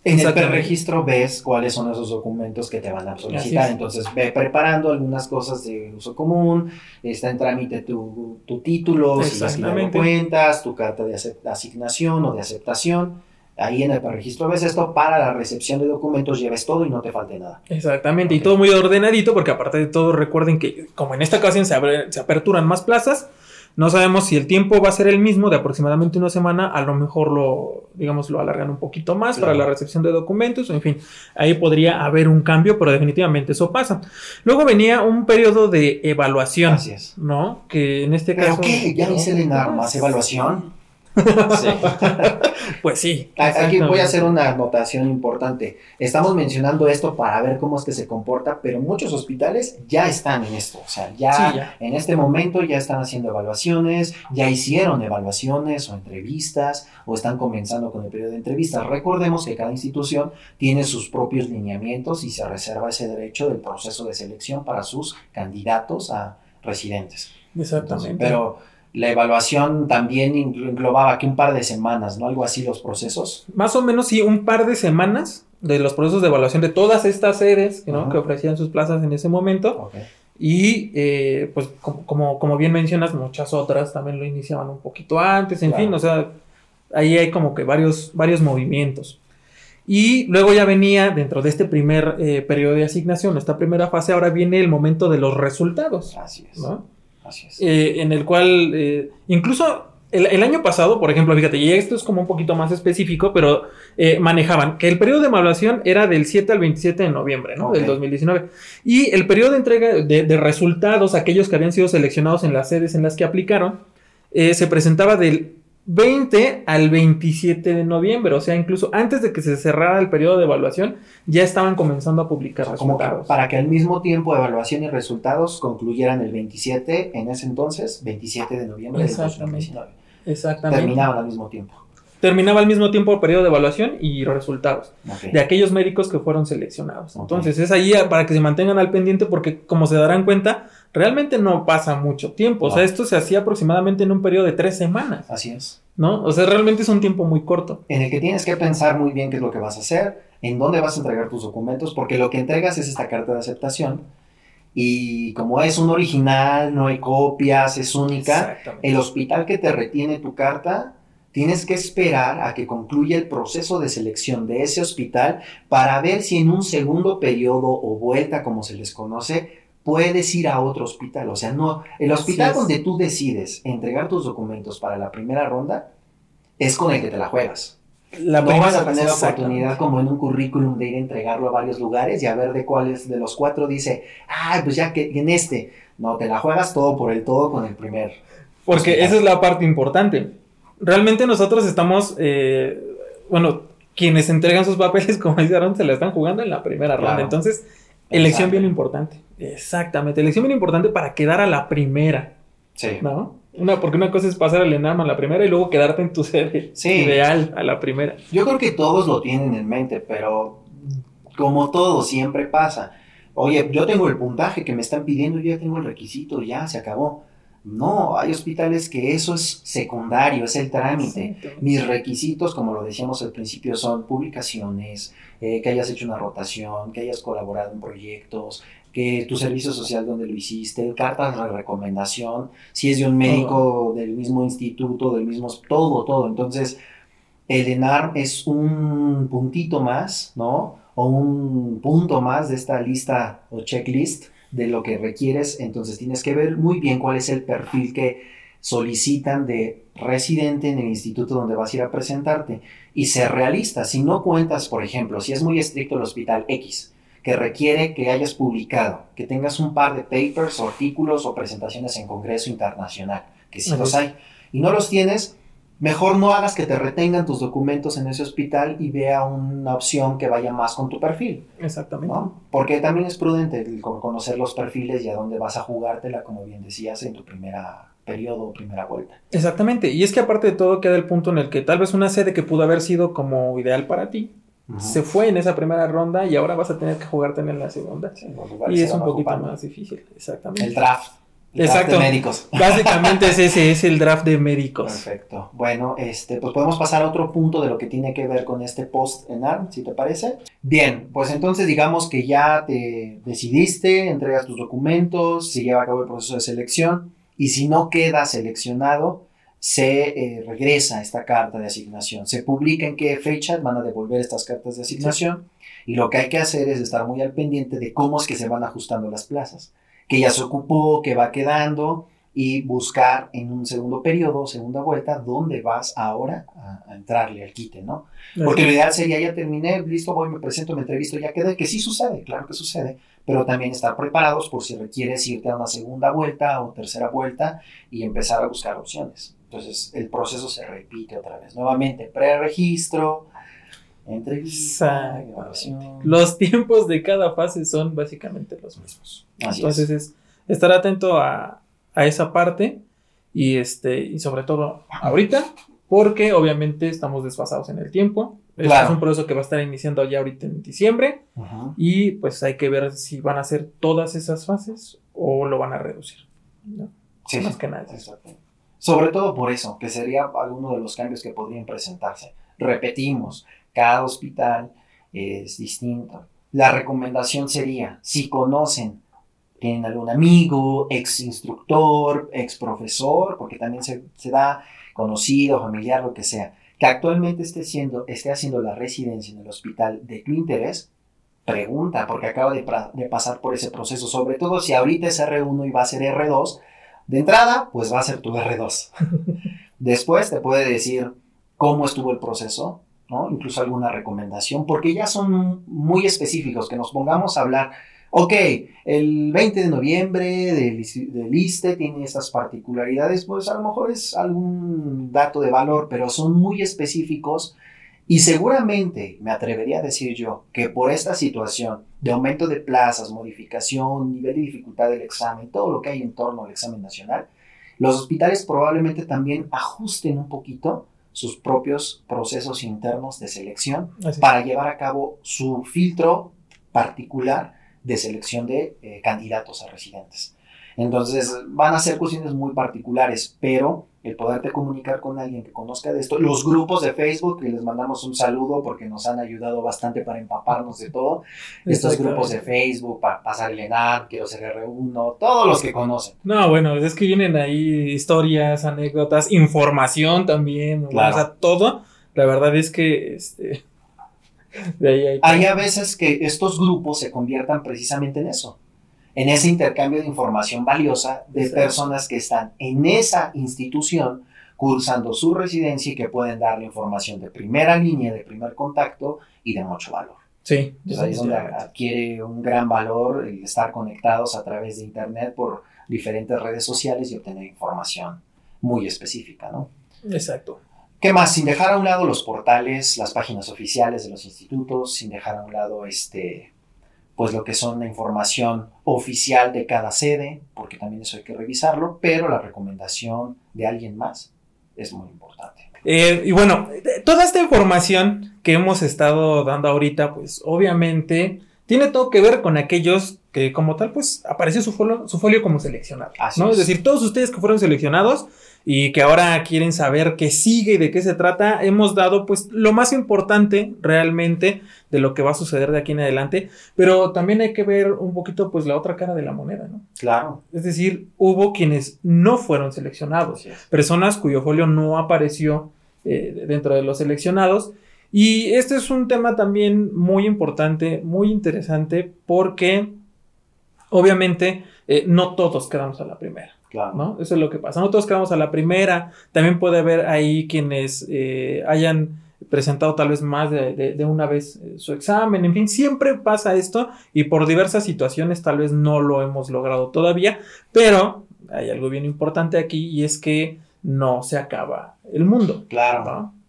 En el preregistro ves cuáles son esos documentos que te van a solicitar. es. Entonces ve preparando algunas cosas de uso común. Está en trámite tu, tu título, si vas a cuentas, tu carta de asignación o de aceptación. Ahí en el preregistro ves esto. Para la recepción de documentos lleves todo y no te falte nada. Exactamente, y Ok. todo muy ordenadito, porque aparte de todo, recuerden que como en esta ocasión se, abre- se aperturan más plazas, no sabemos si el tiempo va a ser el mismo de aproximadamente una semana, a lo mejor lo, digamos, lo alargan un poquito más Claro. para la recepción de documentos, en fin, ahí podría haber un cambio, pero definitivamente eso pasa. Luego venía un periodo de evaluación, Así es. ¿no? Que en este ¿Pero caso... qué? ¿Ya hice la más evaluación? Sí. *laughs* Pues sí. Aquí voy a hacer una anotación importante. Estamos mencionando esto para ver cómo es que se comporta, pero muchos hospitales ya están en esto. O sea, ya, Sí, ya. en este momento ya están haciendo evaluaciones, ya hicieron evaluaciones o entrevistas, o están comenzando con el periodo de entrevistas. Recordemos que cada institución tiene sus propios lineamientos y se reserva ese derecho del proceso de selección para sus candidatos a residentes. Exactamente. Entonces, pero la evaluación también englobaba que un par de semanas, ¿no? Algo así los procesos. Más o menos, sí, un par de semanas de los procesos de evaluación de todas estas sedes que ofrecían sus plazas en ese momento. Y eh, pues como, como, como bien mencionas, muchas otras también lo iniciaban un poquito antes, en Claro. fin, o sea, ahí hay como que varios, varios movimientos. Y luego ya venía dentro de este primer eh, periodo de asignación, esta primera fase, ahora viene el momento de los resultados, Así es. ¿no? Así es. Eh, en el cual eh, incluso el, el año pasado, por ejemplo, fíjate, y esto es como un poquito más específico, pero eh, manejaban que el periodo de evaluación era del 7 al 27 de noviembre ¿no? Del 2019 y el periodo de entrega de, de resultados, aquellos que habían sido seleccionados en las sedes en las que aplicaron, se presentaba del 20 al 27 de noviembre, o sea, incluso antes de que se cerrara el periodo de evaluación, ya estaban comenzando a publicar resultados. para que al mismo tiempo evaluación y resultados concluyeran el 27, en ese entonces, 27 de noviembre de 2019. Exactamente. Terminaban al mismo tiempo. Terminaba al mismo tiempo el periodo de evaluación y resultados de aquellos médicos que fueron seleccionados. Entonces es ahí para que se mantengan al pendiente porque como se darán cuenta, realmente no pasa mucho tiempo. O sea, esto se hacía aproximadamente en un periodo de tres semanas. Así es. ¿No? O sea, realmente es un tiempo muy corto. En el que tienes que pensar muy bien qué es lo que vas a hacer, en dónde vas a entregar tus documentos, porque lo que entregas es esta carta de aceptación. Y como es un original, no hay copias, es única, el hospital que te retiene tu carta, tienes que esperar a que concluya el proceso de selección de ese hospital para ver si en un segundo periodo o vuelta, como se les conoce, puedes ir a otro hospital. O sea, no, el hospital donde tú decides entregar tus documentos para la primera ronda es con el que te la juegas. La no vas a tener la oportunidad como en un currículum de ir a entregarlo a varios lugares y a ver de cuáles de los cuatro dice, ah, pues ya que en este, no, te la juegas todo por el todo con el primer. Porque esa es la parte importante. Realmente nosotros estamos, eh, bueno, quienes entregan sus papeles, *laughs* como dice Aaron, se la están jugando en la primera ronda. Entonces, Elección bien importante. Exactamente. Elección bien importante para quedar a la primera. Sí. ¿No? Una, porque una cosa es pasar el ENAM a la primera y luego quedarte en tu *laughs* sede ideal a la primera. Yo creo que todos lo tienen en mente, pero como todo siempre pasa. Oye, yo tengo el puntaje que me están pidiendo, yo ya tengo el requisito, ya se acabó. No, hay hospitales que eso es secundario, es el trámite. Mis requisitos, como lo decíamos al principio, son publicaciones, eh, que hayas hecho una rotación, que hayas colaborado en proyectos, que tu servicio social donde lo hiciste, cartas de recomendación, si es de un médico del mismo instituto, del mismo, todo, todo. Entonces, el ENAR es un puntito más, ¿no? O un punto más de esta lista o checklist de lo que requieres, entonces tienes que ver muy bien cuál es el perfil que solicitan de residente en el instituto donde vas a ir a presentarte y ser realista. Si no cuentas, por ejemplo, si es muy estricto el hospital X, que requiere que hayas publicado, que tengas un par de papers o artículos o presentaciones en Congreso Internacional, que si los hay, y no los tienes, mejor no hagas que te retengan tus documentos en ese hospital y vea una opción que vaya más con tu perfil. Exactamente. Porque también es prudente conocer los perfiles y a dónde vas a jugártela, como bien decías, en tu primera periodo o primera vuelta. Exactamente. Y es que aparte de todo queda el punto en el que tal vez una sede que pudo haber sido como ideal para ti, se fue en esa primera ronda y ahora vas a tener que jugarte en la segunda. y es un poquito más difícil, exactamente. El draft. Exacto. De médicos. *laughs* Básicamente es ese, es el draft de médicos. Perfecto. Bueno, este, pues podemos pasar a otro punto de lo que tiene que ver con este post en ARM, si te parece. Bien, pues entonces digamos que ya te decidiste, entregas tus documentos, se lleva a cabo el proceso de selección y si no queda seleccionado, se eh, regresa esta carta de asignación. Se publica en qué fecha van a devolver estas cartas de asignación y lo que hay que hacer es estar muy al pendiente de cómo es que se van ajustando las plazas que ya se ocupó, que va quedando y buscar en un segundo periodo, segunda vuelta, dónde vas ahora a, entrarle al quite, ¿no? Porque lo ideal sería, ya terminé, listo, voy, me presento, me entrevisto, ya quedé, que sí sucede, claro que sucede, pero también estar preparados por si requieres irte a una segunda vuelta o tercera vuelta y empezar a buscar opciones. Entonces, el proceso se repite otra vez. Nuevamente, preregistro, entrevista, Los tiempos de cada fase son básicamente los mismos. Entonces es. estar atento a, esa parte y este y sobre todo ahorita porque obviamente estamos desfasados en el tiempo. es un proceso que va a estar iniciando ya ahorita en diciembre y pues hay que ver si van a ser todas esas fases o lo van a reducir. Sí, más que nada. Sobre todo por eso, que sería alguno de los cambios que podrían presentarse. Repetimos, cada hospital es distinto. La recomendación sería, si conocen, tienen algún amigo, ex instructor, ex profesor, porque también se, da conocido, familiar, lo que sea, que actualmente esté, siendo, esté haciendo la residencia en el hospital de tu interés, pregunta, porque acaba de, de, pasar por ese proceso, sobre todo si ahorita es R1 y va a ser R2, de entrada, pues va a ser tu R2. Después te puede decir cómo estuvo el proceso, Incluso alguna recomendación, porque ya son muy específicos, que nos pongamos a hablar, Ok, el 20 de noviembre del, del ISTE tiene estas particularidades, pues a lo mejor es algún dato de valor, pero son muy específicos y seguramente me atrevería a decir yo que por esta situación de aumento de plazas, modificación, nivel de dificultad del examen, todo lo que hay en torno al examen nacional, los hospitales probablemente también ajusten un poquito sus propios procesos internos de selección para llevar a cabo su filtro particular de selección de eh, candidatos a residentes. Entonces van a ser cuestiones muy particulares, pero el poderte comunicar con alguien que conozca de esto, los grupos de Facebook, que les mandamos un saludo porque nos han ayudado bastante para empaparnos de todo, estos grupos de Facebook, para pasar el quiero ser R1, todos los que conocen. No, bueno, es que vienen ahí historias, anécdotas, información también, o sea, todo. La verdad es que este, *laughs* hay, a veces que estos grupos se conviertan precisamente en eso, en ese intercambio de información valiosa de personas que están en esa institución cursando su residencia y que pueden darle información de primera línea, de primer contacto y de mucho valor. Sí. Entonces ahí es donde adquiere un gran valor el estar conectados a través de Internet por diferentes redes sociales y obtener información muy específica, ¿no? Exacto. ¿Qué más? Sin dejar a un lado los portales, las páginas oficiales de los institutos, sin dejar a un lado este, pues lo que son la información oficial de cada sede, porque también eso hay que revisarlo, pero la recomendación de alguien más es muy importante. Eh, y bueno, toda esta información que hemos estado dando ahorita, pues obviamente tiene todo que ver con aquellos que como tal, pues apareció su folio, su folio como seleccionado. ¿no? es decir, todos ustedes que fueron seleccionados, y que ahora quieren saber qué sigue y de qué se trata, hemos dado pues lo más importante realmente de lo que va a suceder de aquí en adelante, pero también hay que ver un poquito pues la otra cara de la moneda, ¿no? Claro. Es decir, hubo quienes no fueron seleccionados, personas cuyo folio no apareció eh, dentro de los seleccionados. Y este es un tema también muy importante, muy interesante, porque obviamente eh, no todos quedamos a la primera. ¿No? Eso es lo que pasa. No todos quedamos a la primera. También puede haber ahí quienes eh, hayan presentado tal vez más de, una vez eh, su examen. En fin, siempre pasa esto y por diversas situaciones tal vez no lo hemos logrado todavía. Pero hay algo bien importante aquí y es que no se acaba el mundo. Claro. No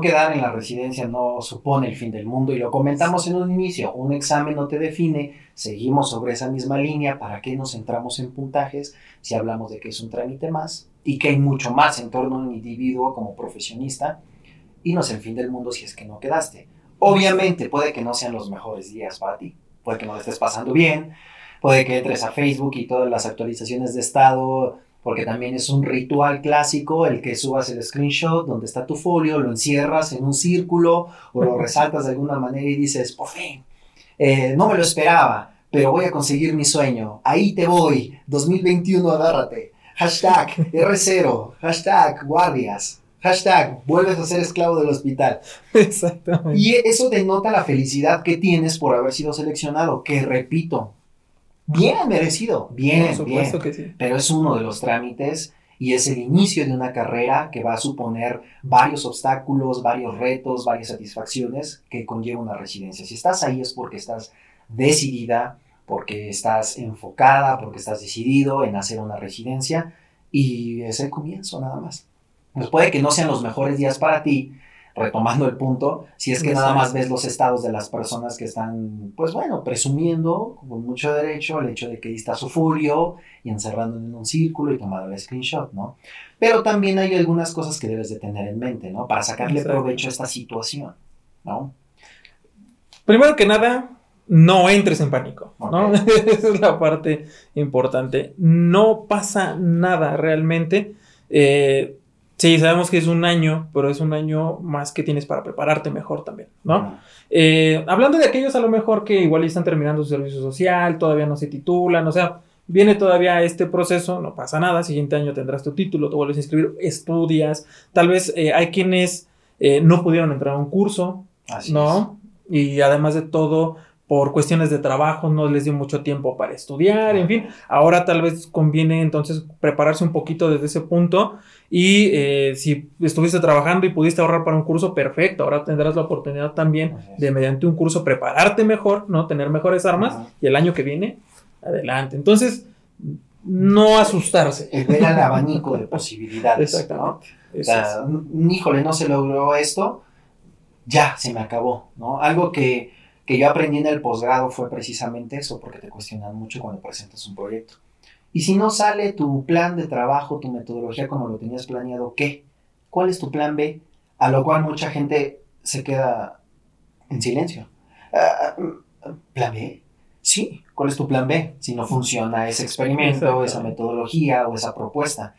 quedar en la residencia no supone el fin del mundo y lo comentamos en un inicio, un examen no te define, seguimos sobre esa misma línea, ¿para qué nos centramos en puntajes si hablamos de que es un trámite más y que hay mucho más en torno a un individuo como profesionista y no es el fin del mundo si es que no quedaste? Obviamente puede que no sean los mejores días para ti, puede que no lo estés pasando bien, puede que entres a Facebook y todas las actualizaciones de estado porque también es un ritual clásico el que subas el screenshot donde está tu folio, lo encierras en un círculo o lo *laughs* resaltas de alguna manera y dices, por fin, eh, no me lo esperaba, pero voy a conseguir mi sueño, ahí te voy, 2021 agárrate, hashtag R0, hashtag guardias, hashtag vuelves a ser esclavo del hospital. Exactamente. Y eso denota la felicidad que tienes por haber sido seleccionado, que repito, Bien merecido, bien, bien. Que sí. Pero es uno de los trámites y es el inicio de una carrera que va a suponer varios obstáculos, varios retos, varias satisfacciones que conlleva una residencia. Si estás ahí es porque estás decidida, porque estás enfocada, porque estás decidido en hacer una residencia y es el comienzo nada más. Pues puede que no sean los mejores días para ti, retomando el punto, si es que nada más ves los estados de las personas que están, pues bueno, presumiendo con mucho derecho el hecho de que ahí está su folio y encerrando en un círculo y tomando el screenshot, ¿no? Pero también hay algunas cosas que debes de tener en mente, ¿no? Para sacarle provecho a esta situación, ¿no? Primero que nada, no entres en pánico, ¿no? *laughs* Esa es la parte importante. No pasa nada realmente. Eh, Sí, sabemos que es un año, pero es un año más que tienes para prepararte mejor también, ¿no? Eh, hablando de aquellos a lo mejor que igual están terminando su servicio social, todavía no se titulan, o sea, viene todavía este proceso, no pasa nada, siguiente año tendrás tu título, te vuelves a inscribir, estudias, tal vez eh, hay quienes eh, no pudieron entrar a un curso, ¿no? Y además de todo, por cuestiones de trabajo no les dio mucho tiempo para estudiar, en fin, ahora tal vez conviene entonces prepararse un poquito desde ese punto y eh, si estuviste trabajando y pudiste ahorrar para un curso, perfecto, ahora tendrás la oportunidad también de mediante un curso prepararte mejor, ¿no? Tener mejores armas y el año que viene, adelante. Entonces, no asustarse. El ver al abanico de posibilidades. Exactamente. ¿no? O sea, híjole, no se logró esto, ya se me acabó, ¿no? Algo que que yo aprendí en el posgrado fue precisamente eso, porque te cuestionan mucho cuando presentas un proyecto. Y si no sale tu plan de trabajo, tu metodología como lo tenías planeado, ¿qué? ¿Cuál es tu plan B? A lo cual mucha gente se queda en silencio. Ah, ah, ¿Plan B? Sí, ¿cuál es tu plan B? Si no funciona ese experimento, esa metodología o esa propuesta.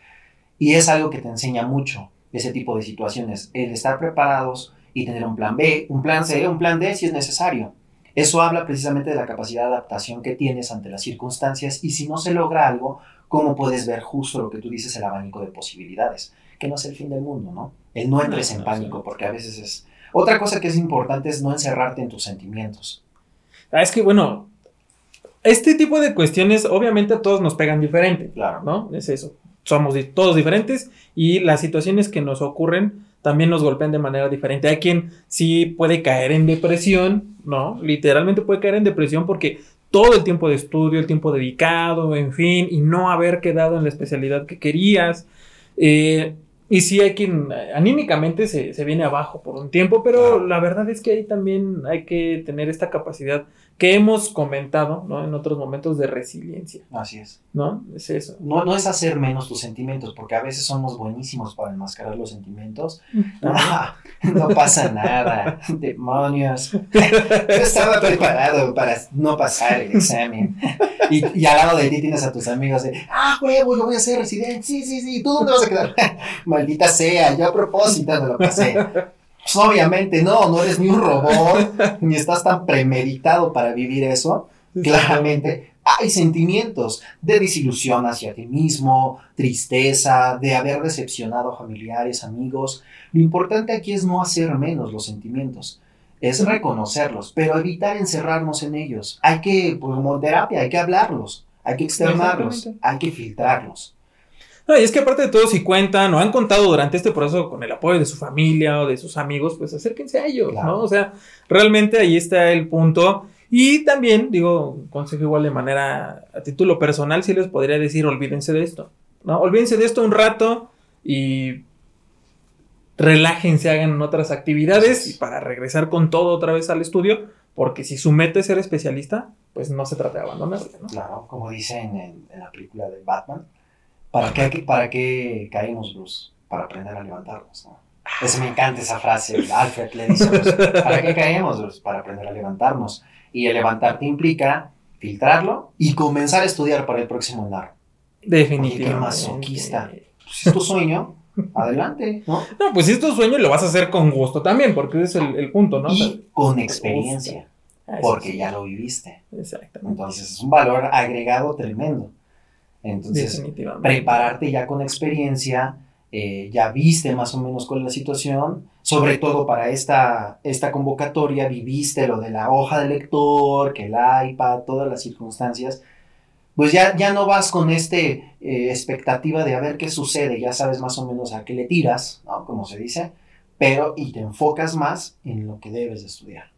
Y es algo que te enseña mucho ese tipo de situaciones, el estar preparados y tener un plan B, un plan C, un plan D si es necesario. Eso habla precisamente de la capacidad de adaptación que tienes ante las circunstancias y si no se logra algo, cómo puedes ver justo lo que tú dices, el abanico de posibilidades, que no es el fin del mundo, ¿no? El no entres en pánico, porque a veces es... Otra cosa que es importante es no encerrarte en tus sentimientos. Ah, es que, bueno, este tipo de cuestiones obviamente a todos nos pegan diferente, claro, ¿no? Es eso. Somos todos diferentes y las situaciones que nos ocurren también nos golpean de manera diferente. Hay quien sí puede caer en depresión, ¿no? Literalmente puede caer en depresión porque todo el tiempo de estudio, el tiempo dedicado, en fin, y no haber quedado en la especialidad que querías. Eh, y sí hay quien anímicamente se, se, viene abajo por un tiempo, pero la verdad es que ahí también hay que tener esta capacidad que hemos comentado ¿no? en otros momentos de resiliencia. Así es. ¿No? Es eso. No, no es hacer menos tus sentimientos, porque a veces somos buenísimos para enmascarar los sentimientos. *laughs* no pasa nada, demonios. Yo estaba preparado para no pasar el examen. Y, y, al lado de ti tienes a tus amigos de, ah, huevo, yo voy a ser residente. Sí, sí, sí, ¿tú dónde vas a quedar? *laughs* Maldita sea, yo a propósito no lo pasé. Pues obviamente no, no eres ni un robot, *laughs* ni estás tan premeditado para vivir eso. Claramente hay sentimientos de desilusión hacia ti mismo, tristeza, de haber decepcionado a familiares, amigos. Lo importante aquí es no hacer menos los sentimientos, es reconocerlos, pero evitar encerrarnos en ellos. Hay que, pues, como terapia, hay que hablarlos, hay que externarlos, hay que filtrarlos. No, y es que aparte de todo, si cuentan o han contado durante este proceso con el apoyo de su familia o de sus amigos, pues acérquense a ellos, ¿no? O sea, realmente ahí está el punto. Y también, digo, consejo igual de manera a título personal, sí les podría decir, olvídense de esto, ¿no? Olvídense de esto un rato y relájense, hagan otras actividades y para regresar con todo otra vez al estudio, porque si su meta es ser especialista, pues no se trata de abandonarlo, ¿no? Claro, como dicen en, en la película de Batman, ¿Para qué, ¿Para qué caímos, Bruce? Para aprender a levantarnos, ¿no? me encanta esa frase, Alfred le dice, ¿para qué caemos, Bruce? Para aprender a levantarnos. Y el levantarte implica filtrarlo y comenzar a estudiar para el próximo andar. Definitivamente. qué masoquista. Pues, si es tu sueño, *laughs* adelante, ¿no? No, pues si es tu sueño, lo vas a hacer con gusto también, porque ese es el, punto, ¿no? Y con experiencia, porque ya lo viviste. Exactamente. Entonces es un valor agregado tremendo. Entonces, prepararte ya con experiencia, eh, ya viste más o menos cuál es la situación, sobre todo para esta, esta convocatoria, viviste lo de la hoja de lector, que el iPad, todas las circunstancias, pues ya, ya no vas con este eh, expectativa de a ver qué sucede, ya sabes más o menos a qué le tiras, ¿no? Como se dice, pero y te enfocas más en lo que debes de estudiar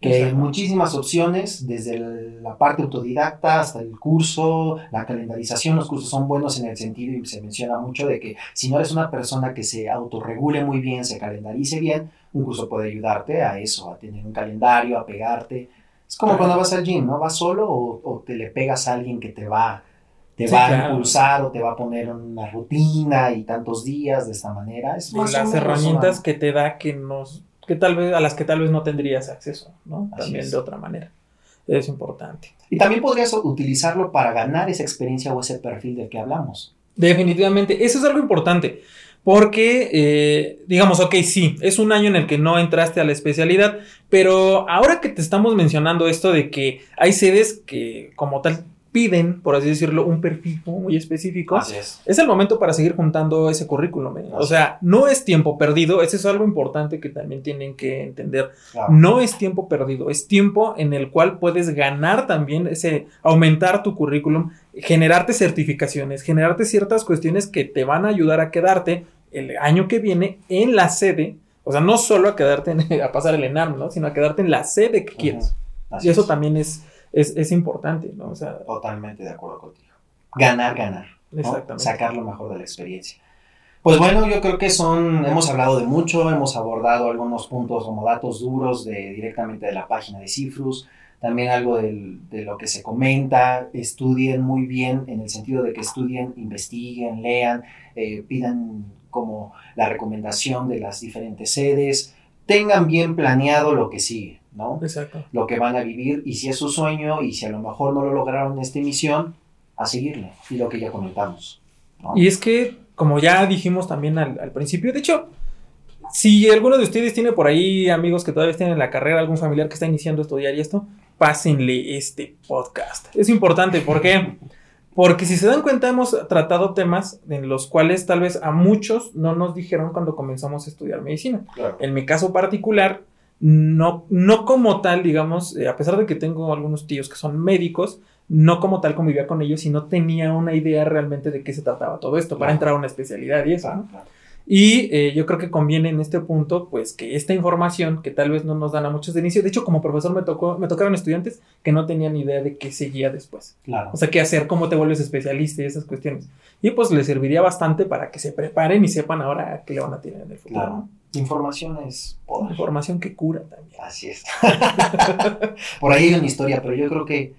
que hay muchísimas opciones, desde la parte autodidacta hasta el curso, la calendarización, los cursos son buenos en el sentido y se menciona mucho de que si no eres una persona que se autorregule muy bien, se calendarice bien, un curso puede ayudarte a eso, a tener un calendario, a pegarte. Es como cuando vas al gym, ¿no? ¿Vas solo o, te le pegas a alguien que te va, te va a impulsar o te va a poner una rutina y tantos días de esta manera? Es más las herramientas que te da que nos que tal vez, a las que tal vez no tendrías acceso, ¿no? también de otra manera. Es importante. Y también podrías utilizarlo para ganar esa experiencia o ese perfil del que hablamos. Definitivamente, eso es algo importante. Porque, eh, digamos, ok, sí, es un año en el que no entraste a la especialidad, pero ahora que te estamos mencionando esto de que hay sedes que como tal piden, por así decirlo, un perfil muy específico, Así es. es el momento para seguir juntando ese currículum. ¿eh? O sea, no es tiempo perdido, eso es algo importante que también tienen que entender. Claro. No es tiempo perdido, es tiempo en el cual puedes ganar también ese, aumentar tu currículum, generarte certificaciones, generarte ciertas cuestiones que te van a ayudar a quedarte el año que viene en la sede. O sea, no solo a quedarte en- *laughs* a pasar el ENAM, ¿no? Sino a quedarte en la sede que quieres. Y eso es. también es, es, es importante, ¿no? O sea, Totalmente de acuerdo contigo. Ganar, ganar. ¿no? Exactamente. Sacar lo mejor de la experiencia. Pues bueno, yo creo que son, hemos hablado de mucho, hemos abordado algunos puntos como datos duros de, directamente de la página de Cifrus, también algo del- de lo que se comenta, estudien muy bien en el sentido de que estudien, investiguen, lean, eh, pidan como la recomendación de las diferentes sedes, tengan bien planeado lo que sigue, ¿no? exacto. lo que van a vivir y si es su sueño y si a lo mejor no lo lograron en esta emisión, a seguirle. Y lo que ya comentamos. ¿no? Y es que, como ya dijimos también al, al principio, de hecho, si alguno de ustedes tiene por ahí amigos que todavía estén en la carrera, algún familiar que está iniciando a estudiar y esto, pásenle este podcast. Es importante, ¿por qué? Porque si se dan cuenta, hemos tratado temas en los cuales tal vez a muchos no nos dijeron cuando comenzamos a estudiar medicina. Claro. En mi caso particular, no, no como tal, digamos, eh, a pesar de que tengo algunos tíos que son médicos, no como tal convivía con ellos y no tenía una idea realmente de qué se trataba todo esto para entrar a una especialidad y eso. Claro, ¿no? claro. Y eh, yo creo que conviene en este punto, pues, que esta información que tal vez no nos dan a muchos de inicio, de hecho, como profesor me tocó, me tocaron estudiantes que no tenían idea de qué seguía después. Claro. O sea, qué hacer, cómo te vuelves especialista y esas cuestiones. Y pues les serviría bastante para que se preparen y sepan ahora qué le van a tener en el futuro. Claro. ¿no? Información es poder. Información que cura también. Así es. *laughs* Por ahí hay una historia, pero yo creo que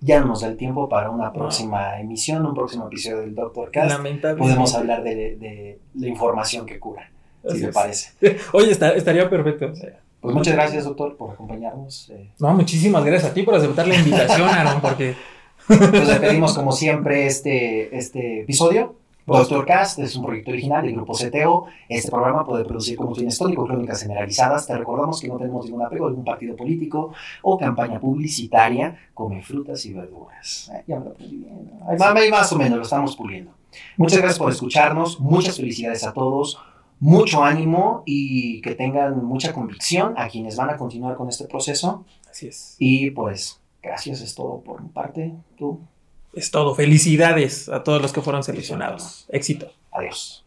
ya no nos da el tiempo para una próxima emisión, un próximo episodio del Doctor Cast. Podemos hablar de, de la información que cura, si Así es. parece. *laughs* Oye, está- estaría perfecto. o sea. Pues muchas gracias, doctor, por acompañarnos. Eh, No, muchísimas gracias a ti por aceptar la invitación, Aaron, porque *laughs* Pues despedimos como siempre este, este episodio. Doctor Cast es un proyecto original del grupo CTO. Este programa puede producir conmoción histórico, crónicas generalizadas. Te recordamos que no tenemos ningún apego a algún partido político o campaña publicitaria. Come frutas y verduras. Eh, ya me lo aprendí bien. más, ahí más o menos lo estamos puliendo. Muchas gracias por escucharnos. Muchas felicidades a todos. Mucho ánimo y que tengan mucha convicción a quienes van a continuar con este proceso. así es. Y pues, gracias, es todo por mi parte. Tú, Es todo. Felicidades a todos los que fueron seleccionados. Éxito. adiós.